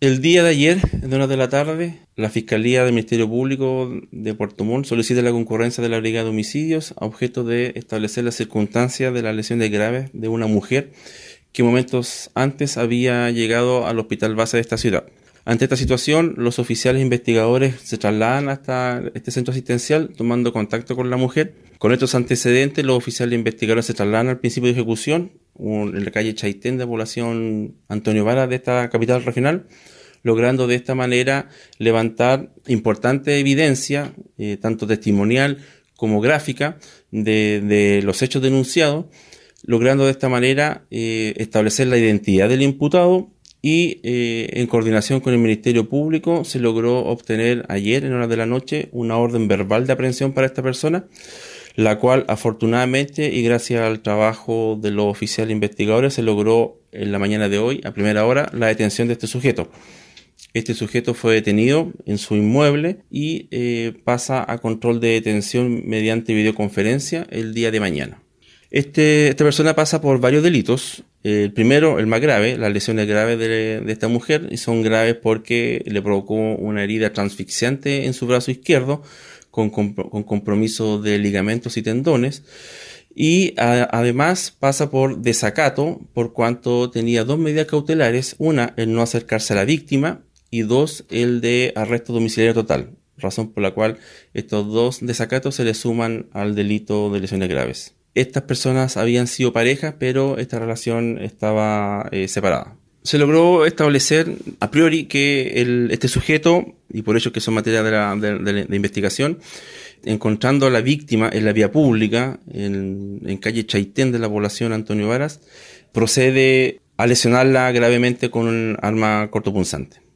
El día de ayer, en horas de la tarde, la Fiscalía del Ministerio Público de Puerto Montt solicita la concurrencia de la Brigada de Homicidios a objeto de establecer las circunstancias de las lesiones graves de una mujer que momentos antes había llegado al hospital base de esta ciudad. Ante esta situación, los oficiales investigadores se trasladan hasta este centro asistencial tomando contacto con la mujer. Con estos antecedentes, los oficiales investigadores se trasladan al principio de ejecución en la calle Chaitén de población Antonio Vara de esta capital regional, logrando de esta manera levantar importante evidencia, eh, tanto testimonial como gráfica, de, los hechos denunciados, logrando de esta manera eh, establecer la identidad del imputado y eh, en coordinación con el Ministerio Público se logró obtener ayer en horas de la noche una orden verbal de aprehensión para esta persona, la cual afortunadamente y gracias al trabajo de los oficiales investigadores se logró en la mañana de hoy, a primera hora, la detención de este sujeto. Este sujeto fue detenido en su inmueble y eh, pasa a control de detención mediante videoconferencia el día de mañana. Este, esta persona pasa por varios delitos. El primero, el más grave, las lesiones graves de, esta mujer, y son graves porque le provocó una herida transfixiante en su brazo izquierdo, con, compromiso de ligamentos y tendones. Y además pasa por desacato, por cuanto tenía dos medidas cautelares, una, el no acercarse a la víctima, y dos, el de arresto domiciliario total, razón por la cual estos dos desacatos se le suman al delito de lesiones graves estas personas habían sido parejas, pero esta relación estaba eh, separada. Se logró establecer a priori que este sujeto, y por ello que son materia de, investigación, encontrando a la víctima en la vía pública, en, en calle Chaitén de la población Antonio Varas, procede a lesionarla gravemente con un arma cortopunzante.